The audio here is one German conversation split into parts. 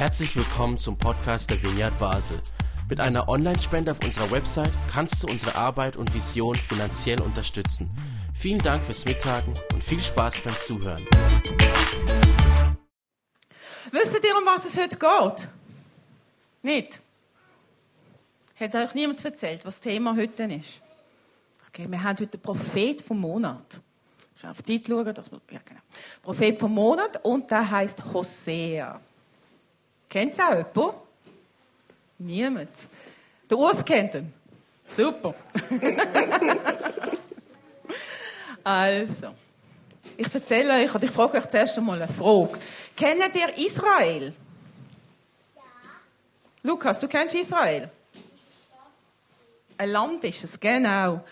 Herzlich willkommen zum Podcast der Vineyard Basel. Mit einer Online-Spende auf unserer Website kannst du unsere Arbeit und Vision finanziell unterstützen. Vielen Dank fürs Mittagen und viel Spaß beim Zuhören. Wisst ihr, um was es heute geht? Nicht? Hat euch niemand erzählt, was das Thema heute ist? Okay, wir haben heute den Prophet vom Monat. Ich auf die Zeit schauen, dass wir, ja, genau. Prophet vom Monat und der heißt Hosea. Kennt ihr jemand? Niemand. Der Urs kennt ihn. Super. also, ich erzähle euch, oder ich frage euch zuerst einmal eine Frage. Kennt ihr Israel? Ja. Lukas, du kennst Israel? Ein Land ist es, genau.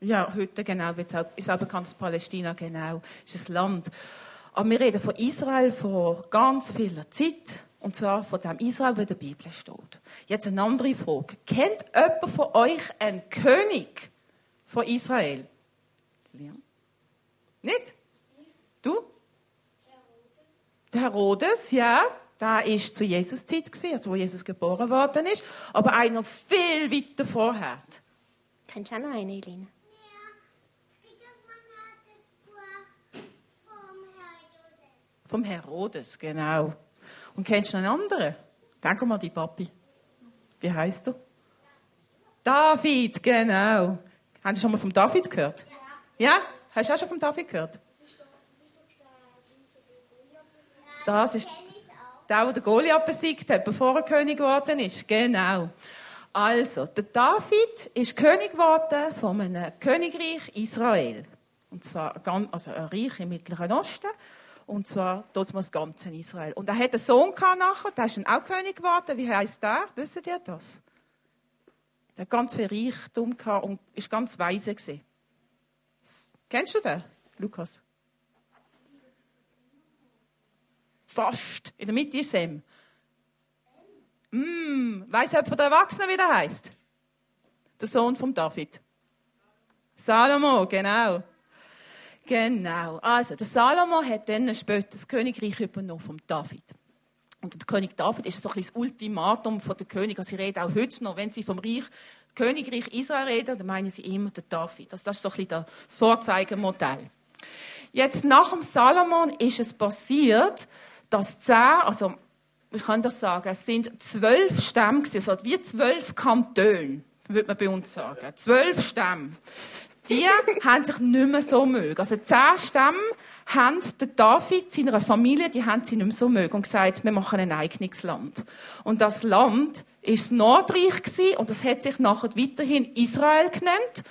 Ja, heute genau, ist auch bekannt als Palästina, genau, ist ein Land. Aber wir reden von Israel vor ganz vieler Zeit. Und zwar von dem Israel, wo in der Bibel steht. Jetzt eine andere Frage. Kennt jemand von euch einen König von Israel? Ja. Nicht? Du? Der Herodes, ja. Da ist zu Jesus Zeit also wo Jesus geboren worden ist. Aber einer viel weiter vorher. Kannst du auch noch eine, Elina? Vom Herodes, genau. Und kennst du einen anderen? Denk mal die Papi. Wie heißt du? David, genau. Hast du schon mal vom David gehört? Ja. Ja? Hast du auch schon vom David gehört? Das ist der, der Goliath besiegt hat, bevor er König geworden ist. Genau. Also, der David ist König geworden von einem Königreich Israel. Und zwar also ein Reich im Mittleren Osten. Und zwar dort das ganze Israel. Und er hat einen Sohn nachher, der ist dann auch König geworden. Wie heißt der? Wisst ihr das? Der hat ganz viel Reichtum gehabt und ist ganz weise gewesen. Kennst du den, Lukas? Fast. In der Mitte ist Sem. Mm, weiss jemand, der Erwachsene wieder heißt? Der Sohn von David. Salomo, genau. Genau. Also, der Salomo hat dann später das Königreich übernommen von David. Und der König David ist so ein das Ultimatum von der König. Also, sie reden auch heute noch, wenn sie vom Reich, Königreich Israel reden, dann meinen sie immer den David. Also, das ist so ein bisschen das Vorzeigemodell. Jetzt, nach dem Salomon ist es passiert, dass zehn, also, ich kann das sagen, es sind zwölf Stämme, also wie zwölf Kantone, würde man bei uns sagen. Zwölf Stämme die haben sich nicht mehr so mögen. Also zehn Stämme haben den David, seiner Familie, die haben sie nicht mehr so mögen und gesagt, wir machen ein eigenes Land. Und das Land ist das Nordreich gewesen, und das hat sich nachher weiterhin Israel genannt.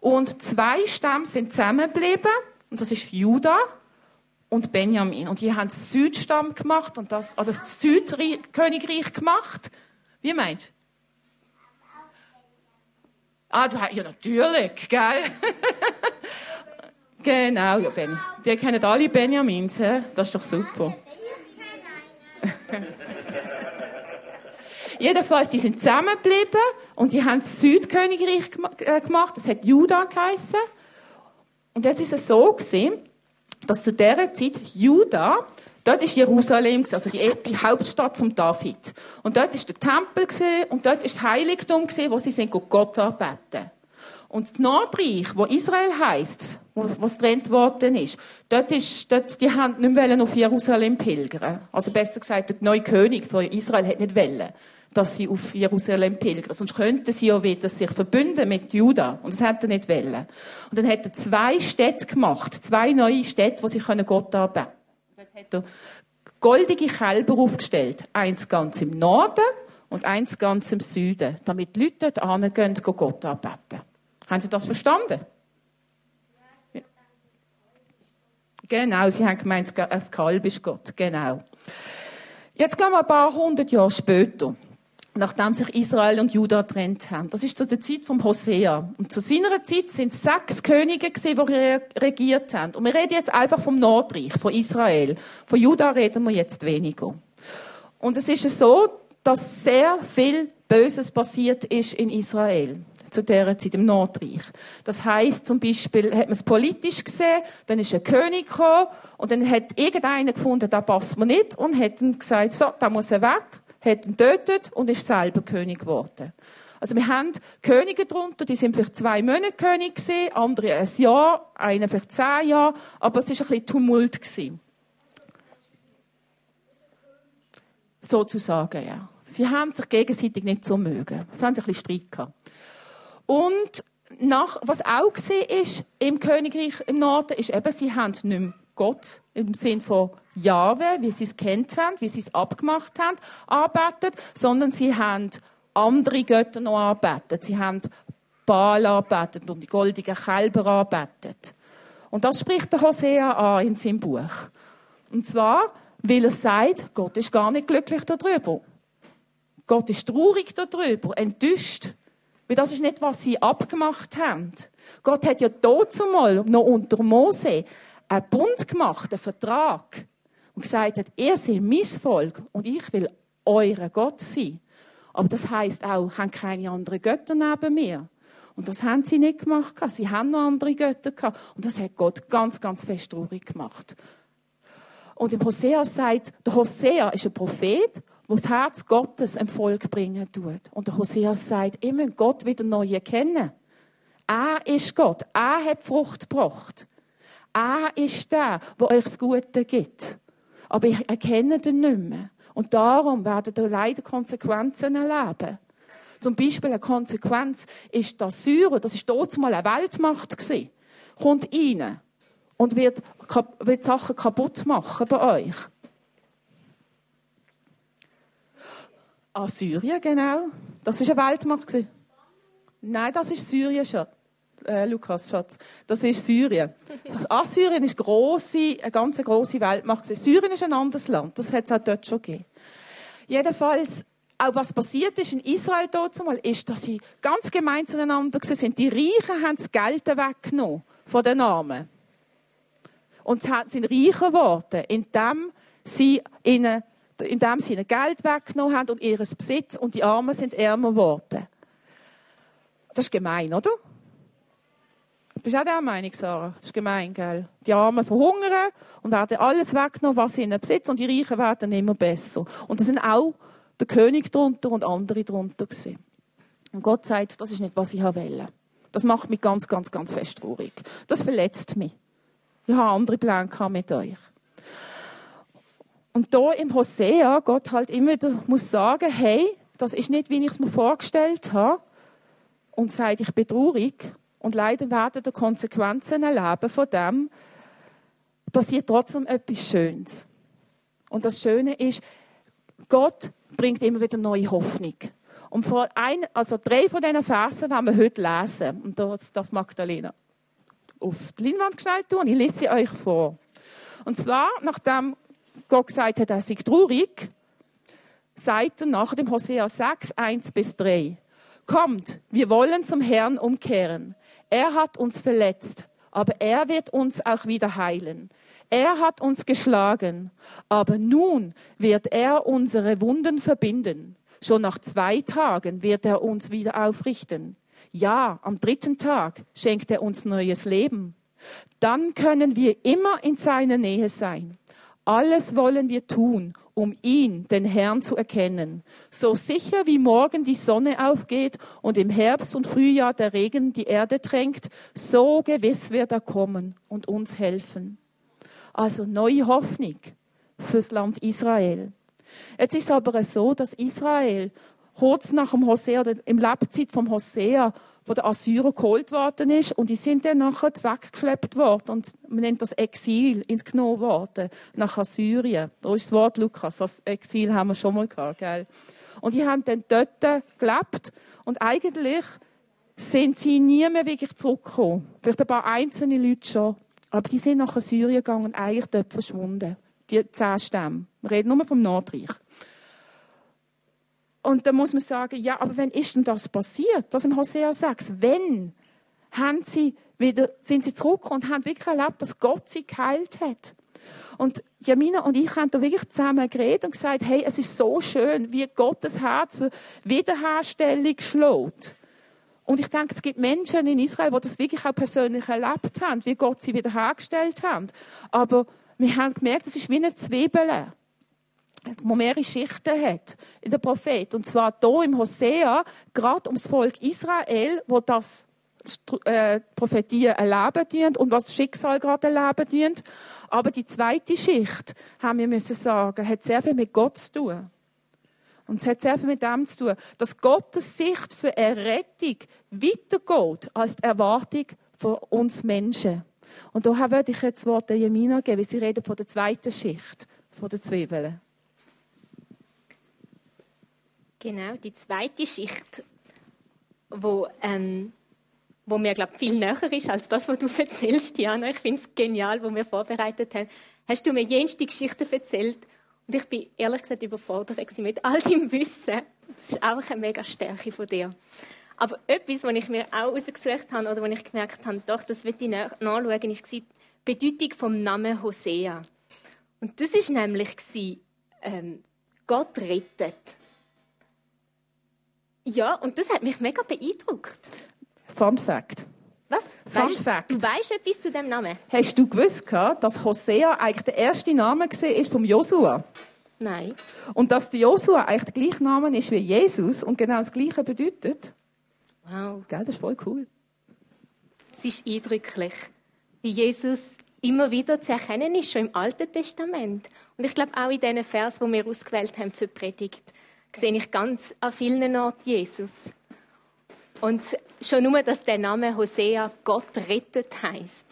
Und zwei Stämme sind zusammengeblieben und das ist Juda und Benjamin. Und die haben das Südstamm gemacht und das, also das Südkönigreich gemacht. Wie meint? Ah, du hast, ja natürlich, gell? genau, ja, Ben. Die kennen alle Benjamins, he? das ist doch super. Jedenfalls, die sind zusammengeblieben und die haben das Südkönigreich äh, gemacht. Das hat Juda geheißen. Und jetzt ist es so gewesen, dass zu dieser Zeit Juda Dort ist Jerusalem, also die, die, Hauptstadt von David. Und dort ist der Tempel und dort ist das Heiligtum wo sie sind Gott arbeiten. Und das Nordreich, wo Israel heißt, was trennt worden ist, dort ist, dort, die haben nicht mehr auf Jerusalem pilgern. Also besser gesagt, der neue König von Israel hat nicht wollen, dass sie auf Jerusalem pilgern. Sonst könnten sie ja wieder sich verbünden mit Juda. Und das hat er nicht wollen. Und dann hat er zwei Städte gemacht, zwei neue Städte, wo sie Gott arbeiten können hat er goldige Kälber aufgestellt. Eins ganz im Norden und eins ganz im Süden, damit die Leute dort hingehen, Gott anbeten. Haben Sie das verstanden? Genau, Sie haben gemeint, das Kalb ist Gott. Genau. Jetzt gehen wir ein paar hundert Jahre später nachdem sich Israel und Juda getrennt haben. Das ist zu der Zeit von Hosea. Und zu seiner Zeit sind sechs Könige gewesen, die regiert haben. Und wir reden jetzt einfach vom Nordreich, von Israel. Von Juda reden wir jetzt weniger. Und es ist so, dass sehr viel Böses passiert ist in Israel. zu dieser Zeit im Nordreich. Das heißt zum Beispiel, hat man es politisch gesehen, dann ist ein König gekommen und dann hat irgendeiner gefunden, da passt man nicht und hat dann gesagt, so, da muss er weg, hat ihn tötet und ist selber König geworden. Also wir haben Könige drunter, die sind vielleicht zwei Monate König gewesen, andere ein Jahr, einer vielleicht zehn Jahre, aber es ist ein bisschen Tumult gewesen. Sozusagen, ja. Sie haben sich gegenseitig nicht so mögen. Sie haben ein bisschen Streit gehabt. Und nach, was auch ist im Königreich im Norden, ist eben, sie haben nicht mehr Gott im Sinn von Jahwe, wie sie es kennt haben, wie sie es abgemacht haben, arbeitet, sondern sie haben andere Götter noch arbeitet. Sie haben Baal arbeitet und die goldigen Kälber arbeitet. Und das spricht der Hosea an in seinem Buch. Und zwar, weil er sagt, Gott ist gar nicht glücklich darüber. Gott ist traurig darüber, enttäuscht. Weil das ist nicht, was sie abgemacht haben. Gott hat ja dort mal noch unter Mose einen Bund gemacht, einen Vertrag. Und gesagt hat, ihr seid mein Volk und ich will euer Gott sein. Aber das heißt auch, haben keine anderen Götter neben mir. Und das haben sie nicht gemacht. Sie haben noch andere Götter gehabt. Und das hat Gott ganz, ganz fest traurig gemacht. Und im Hosea sagt, der Hosea ist ein Prophet wo das Herz Gottes ein Volk bringen tut. Und der Hosea sagt, ihr müsst Gott wieder neu erkennen. Er ist Gott. Er hat Frucht gebracht. Er ist der, der euch das Gute gibt. Aber ich erkenne ihn nicht mehr. Und darum werden ihr leider Konsequenzen erleben. Zum Beispiel eine Konsequenz ist, dass Syrien, das ist dort mal eine Weltmacht gewesen, kommt rein und wird, wird Sachen kaputt machen bei euch. Assyrien, genau. Das ist eine Weltmacht. Nein, das ist Syrien schon. Äh, Lukas, Schatz. Das ist Syrien. Assyrien ist grosse, eine ganz grosse Weltmacht. Syrien ist ein anderes Land. Das hat es auch dort schon gegeben. Jedenfalls, auch was passiert ist in Israel dort mal, ist, dass sie ganz gemein zueinander sind. Die Reichen haben das Geld weggenommen von den Armen. Und sie sind reicher geworden, indem sie ihnen indem sie ihnen Geld weggenommen haben und ihres Besitz und die Armen sind ärmer geworden. Das ist gemein, oder? Du bist auch der Meinung, Sarah? Das ist gemein, gell? Die Armen verhungern und werden alles weggenommen, was sie ihnen besitzen und die Reichen werden immer besser. Und das sind auch der König drunter und andere drunter gewesen. Und Gott sagt, das ist nicht, was ich will. Das macht mich ganz, ganz, ganz fest traurig. Das verletzt mich. Ich habe andere Pläne mit euch. Und da im Hosea, Gott halt immer wieder muss sagen, hey, das ist nicht, wie ich es mir vorgestellt habe. Und sagt, ich bin traurig. Und leider werden die Konsequenzen erleben von dem, passiert trotzdem etwas Schönes. Und das Schöne ist, Gott bringt immer wieder neue Hoffnung. Und vor ein, also drei von diesen Versen werden wir heute lesen. Und da darf Magdalena auf die Leinwand schnell tun. Ich lese sie euch vor. Und zwar, nachdem Gott gesagt hat, er sei traurig, sagt er nach dem Hosea 6, 1 bis 3. Kommt, wir wollen zum Herrn umkehren. Er hat uns verletzt, aber er wird uns auch wieder heilen. Er hat uns geschlagen, aber nun wird er unsere Wunden verbinden. Schon nach zwei Tagen wird er uns wieder aufrichten. Ja, am dritten Tag schenkt er uns neues Leben. Dann können wir immer in seiner Nähe sein. Alles wollen wir tun, um ihn, den Herrn, zu erkennen. So sicher wie morgen die Sonne aufgeht und im Herbst und Frühjahr der Regen die Erde tränkt, so gewiss wird er kommen und uns helfen. Also neue Hoffnung fürs Land Israel. Jetzt ist aber so, dass Israel kurz nach dem Hosea, im Lebzeit vom Hosea, von den Assyrern geholt worden ist und die sind dann nachher weggeschleppt worden und man nennt das Exil entgenommen worden nach Assyrien. Da ist das Wort Lukas, das Exil haben wir schon mal gehabt, gell? Und die haben dann dort gelebt und eigentlich sind sie nie mehr wirklich zurückgekommen. Vielleicht ein paar einzelne Leute schon, aber die sind nach Syrien gegangen und eigentlich dort verschwunden. Die zehn Stämme. Wir reden nur vom Nordreich. Und dann muss man sagen, ja, aber wann ist denn das passiert? Das im Hosea 6. Wenn haben sie wieder, sind sie zurückgekommen und haben wirklich erlebt, dass Gott sie geheilt hat. Und Jamina und ich haben da wirklich zusammen geredet und gesagt, hey, es ist so schön, wie Gottes Herz Wiederherstellung schlägt. Und ich denke, es gibt Menschen in Israel, die das wirklich auch persönlich erlebt haben, wie Gott sie wiederhergestellt hat. Aber wir haben gemerkt, es ist wie eine Zwiebel, wo mehrere Schichten hat in der Prophet. Und zwar hier im Hosea, gerade ums Volk Israel, wo das äh, Prophetien erleben tun und das Schicksal gerade erleben tun. Aber die zweite Schicht, haben wir müssen sagen, hat sehr viel mit Gott zu tun. Und es hat sehr viel mit dem zu tun, dass Gottes Sicht für Errettung weitergeht als die Erwartung von uns Menschen. Und daher würde ich jetzt das Wort der Jemina geben, weil sie reden von der zweiten Schicht, von der Zwiebeln. Genau, die zweite Schicht, wo, ähm, wo mir, glaube viel näher ist als das, was du erzählst, Jana. Ich finde es genial, was wir vorbereitet haben. Hast du mir jenste Geschichten erzählt und ich bin ehrlich gesagt überfordert mit all deinem Wissen. Das ist auch eine mega Stärke von dir. Aber etwas, was ich mir auch herausgesucht habe oder was ich gemerkt habe, doch, das wird ich nachschauen, war die Bedeutung vom Namen Hosea. Und das ist nämlich ähm, Gott rettet. Ja, und das hat mich mega beeindruckt. Fun Fact. Was? Fun weißt, Fact. Du weißt etwas zu dem Namen? Hast du gewusst, dass Hosea eigentlich der erste Name war vom Josua? Nein. Und dass der Josua eigentlich der gleiche Name ist wie Jesus und genau das Gleiche bedeutet? Wow. Gell, das ist voll cool. Es ist eindrücklich, wie Jesus immer wieder zu erkennen ist, schon im Alten Testament. Und ich glaube auch in diesen Vers, wo wir ausgewählt haben für die Predigt, sehe ich ganz an vielen Orten Jesus. Und schon nur, dass der Name Hosea Gott rettet heißt.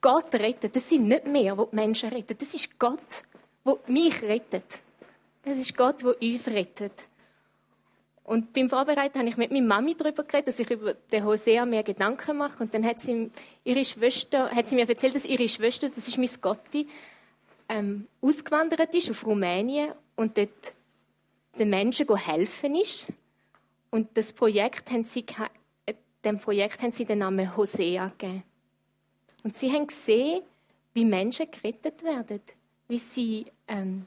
Gott rettet. Das sind nicht mehr, wo die Menschen retten. Das ist Gott, wo mich rettet. Das ist Gott, wo uns rettet. Und beim Vorbereiten habe ich mit meiner Mami darüber geredet, dass ich über den Hosea mehr Gedanken mache. Und dann hat sie, ihre Schwester, hat sie mir erzählt, dass ihre Schwester, das ist Miss Gotti, ähm, ausgewandert ist auf Rumänien und dort den Menschen helfen ist. Und das Projekt haben sie, äh, dem Projekt haben sie den Namen Hosea gegeben. Und sie haben gesehen, wie Menschen gerettet werden, wie sie ähm,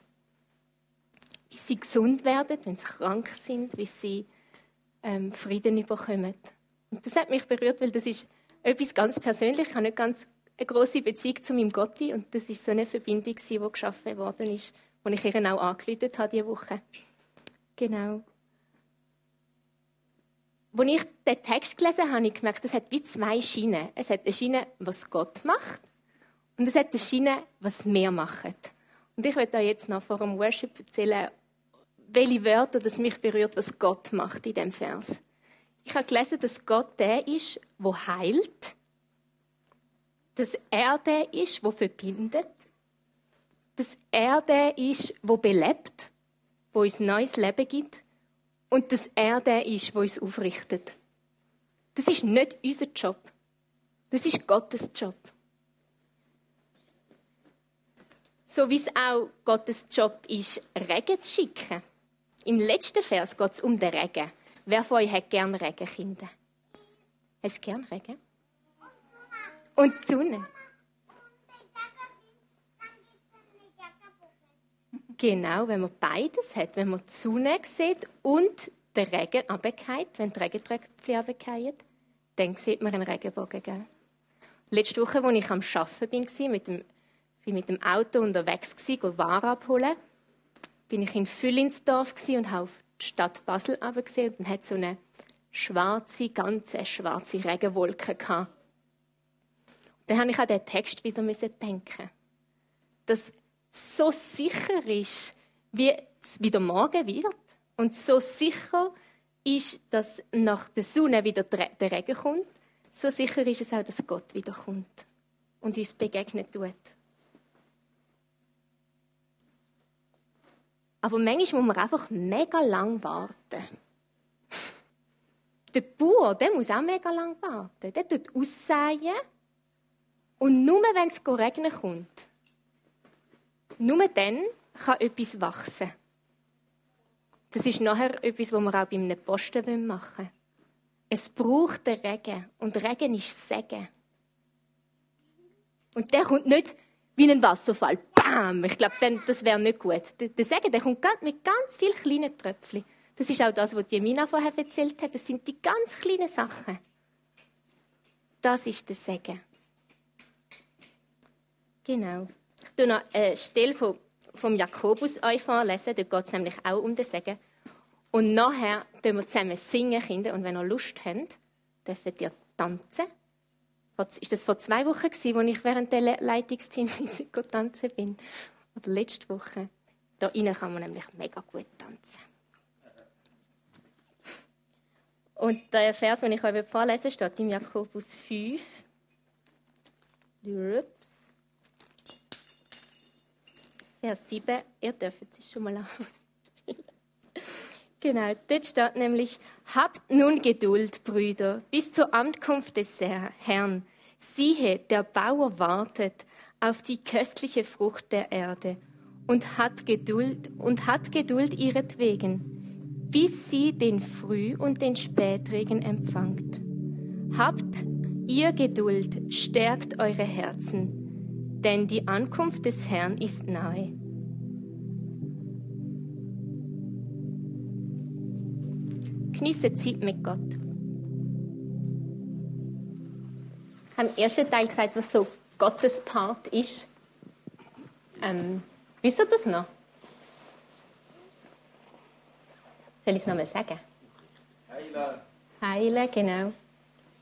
wie sie gesund werden, wenn sie krank sind, wie sie ähm, Frieden bekommen. Und das hat mich berührt, weil das ist etwas ganz Persönliches. Ich habe nicht ganz eine große Beziehung zu meinem Gotti und das ist so eine Verbindung, die geschaffen worden ist, die ich ihr auch angeläutet habe diese Woche. Genau. Als ich den Text gelesen habe, habe ich gemerkt, es hat wie zwei Schienen. Es hat eine Schiene, was Gott macht, und es hat eine Schiene, was wir machen. Und ich werde euch jetzt noch vor dem Worship erzählen, welche Wörter das mich berührt, was Gott macht in dem Vers. Ich habe gelesen, dass Gott der ist, wo heilt, dass er der ist, wo verbindet, dass er der ist, wo belebt, wo uns neues Leben gibt und dass er der ist, wo uns aufrichtet. Das ist nicht unser Job. Das ist Gottes Job. So wie es auch Gottes Job ist, Regen zu schicken. Im letzten Vers geht es um den Regen. Wer von euch hat gern Regen, Kinder? Hast du gern Regen? Und die Sonne. Genau, wenn man beides hat, wenn man die sieht und den Regen runterfällt, wenn die Regentröpfchen runterfallen, dann sieht man einen Regenbogen. Gell? Letzte Woche, als ich am Arbeiten war, mit dem, bin mit dem Auto unterwegs, war, Ware abholen, bin ich in Füllinsdorf und habe die Stadt Basel gesehen und hat so eine schwarze, ganze schwarze Regenwolke. Dann habe ich an den Text wieder denken. Dass so sicher ist, wie es wieder morgen wird und so sicher ist, dass nach der Sonne wieder der Regen kommt, so sicher ist es auch, dass Gott wiederkommt und uns begegnet tut. Aber manchmal muss man einfach mega lang warten. Der Bauer, der muss auch mega lang warten. Der tut aussäen. Und nur wenn es regnen kommt, nur dann kann etwas wachsen. Das ist nachher etwas, was wir auch bei einem Posten machen wollen. Es braucht den Regen. Und Regen ist Segen. Und der kommt nicht wie ein Wasserfall. Bam! Ich glaube, das wäre nicht gut. Der Segen der kommt mit ganz vielen kleinen Tröpfchen. Das ist auch das, was die Mina vorher erzählt hat. Das sind die ganz kleinen Sachen. Das ist der Segen. Genau. Ich noch eine Stelle vom, vom Jakobus euch vorlesen. Da geht es nämlich auch um den Segen. Und nachher tun wir zusammen singen, Kinder. Und wenn ihr Lust habt, dürft ihr tanzen. Ist das vor zwei Wochen als ich während der Leitungsteamsitzung tanzen bin? Oder letzte Woche? Da innen kann man nämlich mega gut tanzen. Und der Vers, den ich euch vorlesen steht im Jakobus 5. Vers 7. Ihr dürft es schon mal an. genau, dort steht nämlich: Habt nun Geduld, Brüder, bis zur Ankunft des Herrn. Siehe, der Bauer wartet auf die köstliche Frucht der Erde und hat Geduld und hat Geduld ihretwegen bis sie den Früh- und den Spätregen empfangt. Habt ihr Geduld, stärkt eure Herzen, denn die Ankunft des Herrn ist nahe. Geniesse Zeit mit Gott. Ich habe im ersten Teil gesagt, was so Gottes Part ist. Ähm, wisst ihr das noch? Soll ich es nochmal sagen? Heilen. Heilen, genau.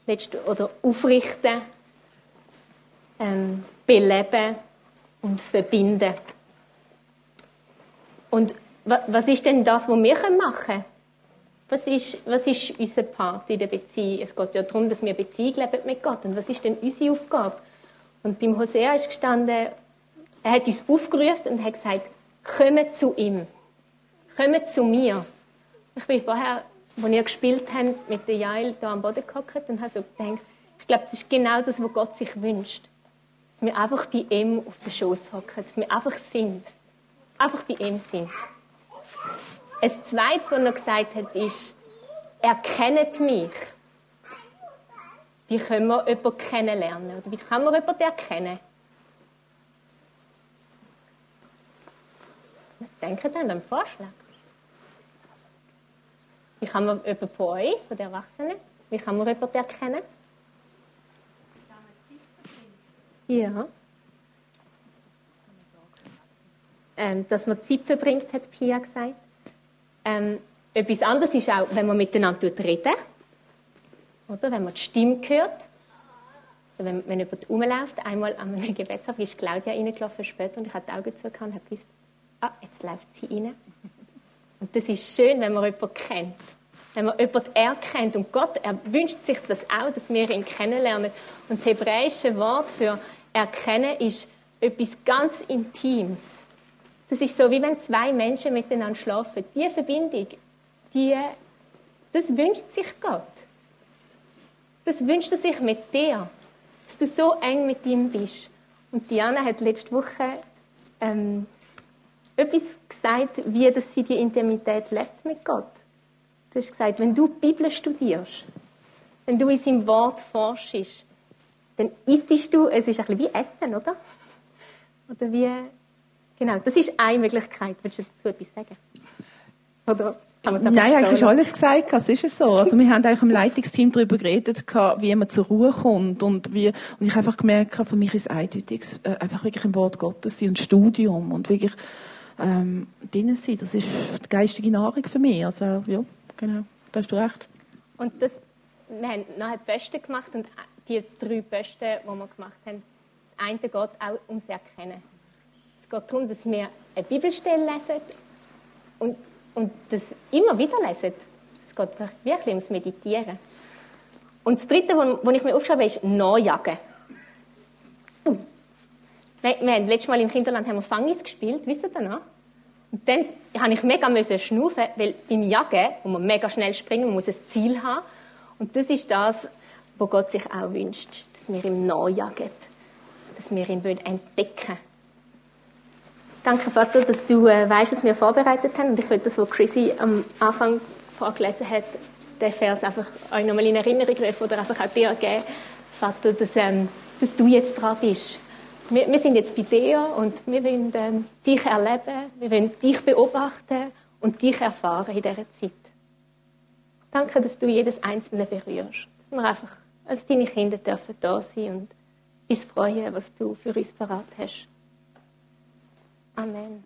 Letzt, oder aufrichten, ähm, beleben und verbinden. Und was ist denn das, was wir machen können? Was ist, was ist unser Part in der Beziehung? Es geht ja darum, dass wir Beziehung leben mit Gott. Und was ist denn unsere Aufgabe? Und beim Hosea ist gestanden, er hat uns aufgerufen und hat gesagt, kommt zu ihm. Kommt zu mir. Ich bin vorher, als ihr gespielt habt, mit der Jail da am Boden gehockt und habe so gedacht, ich glaube, das ist genau das, was Gott sich wünscht. Dass wir einfach bei ihm auf den Schoß hocken, dass wir einfach sind. Einfach bei ihm sind. Ein zweites, was er gesagt hat, ist, erkennt mich. Wie können wir jemanden kennenlernen? Oder wie kann man jemanden erkennen? Was denken denn am Vorschlag? Wie kann man jemanden von euch, von den Erwachsenen, wie kann man jemanden erkennen? Ja. Ähm, dass man Zeit verbringt, hat Pia gesagt. Ähm, etwas anderes ist auch, wenn man miteinander redet. Oder? Wenn man die Stimme hört. Wenn, wenn jemand rumläuft. Einmal an einem Gebetsabend ist Claudia reingelaufen später und ich habe die Augen zugehört und habe gewusst, ah, jetzt läuft sie rein. Und das ist schön, wenn man jemanden kennt. Wenn man jemanden erkennt. Und Gott er wünscht sich das auch, dass wir ihn kennenlernen. Und das hebräische Wort für erkennen ist etwas ganz Intimes. Das ist so, wie wenn zwei Menschen miteinander schlafen. Die Verbindung, die, das wünscht sich Gott. Das wünscht er sich mit dir. Dass du so eng mit ihm bist. Und Diana hat letzte Woche ähm, etwas gesagt, wie dass sie die Intimität lebt mit Gott. Du hast gesagt, wenn du die Bibel studierst, wenn du in seinem Wort forschst, dann isst du, es ist ein bisschen wie Essen, oder? Oder wie, genau, das ist eine Möglichkeit. Willst du dazu etwas sagen? Oder Nein, eigentlich du alles gesagt, es ist so. Also wir haben eigentlich im Leitungsteam darüber geredet, wie man zur Ruhe kommt und wie, und ich habe einfach gemerkt, für mich ist es eindeutig, äh, einfach wirklich im Wort Gottes sein und Studium und wirklich ähm, drin sein. Das ist die geistige Nahrung für mich. Also, ja, genau, da hast du recht. Und das, wir haben nachher Beste gemacht und die drei Beste, die wir gemacht haben, das eine geht auch ums Erkennen. Es geht darum, dass wir eine Bibelstelle lesen und, und das immer wieder lesen. Es geht wirklich ums Meditieren. Und das Dritte, was ich mir aufschreibe, ist Nachjagen. Wir, wir haben letztes Mal im Kinderland haben wir Fangis gespielt, wisst ihr noch? Und dann habe ich mega müssen schnaufen, weil beim Jagen, wo man mega schnell springen, man muss ein Ziel haben. Und das ist das, was Gott sich auch wünscht, dass wir ihm nachjagen, dass wir ihn entdecken Danke, Vater, dass du äh, weißt, dass wir vorbereitet haben. Und ich will das, was Chrissy am Anfang vorgelesen hat, den Vers einfach euch nochmal in Erinnerung rufen oder einfach auch dir geben. Vater, dass, ähm, dass du jetzt dran bist wir, wir sind jetzt bei dir und wir wollen ähm, dich erleben, wir wollen dich beobachten und dich erfahren in dieser Zeit. Danke, dass du jedes Einzelne berührst. Dass wir einfach als deine Kinder dürfen da sein und uns freuen, was du für uns parat hast. Amen.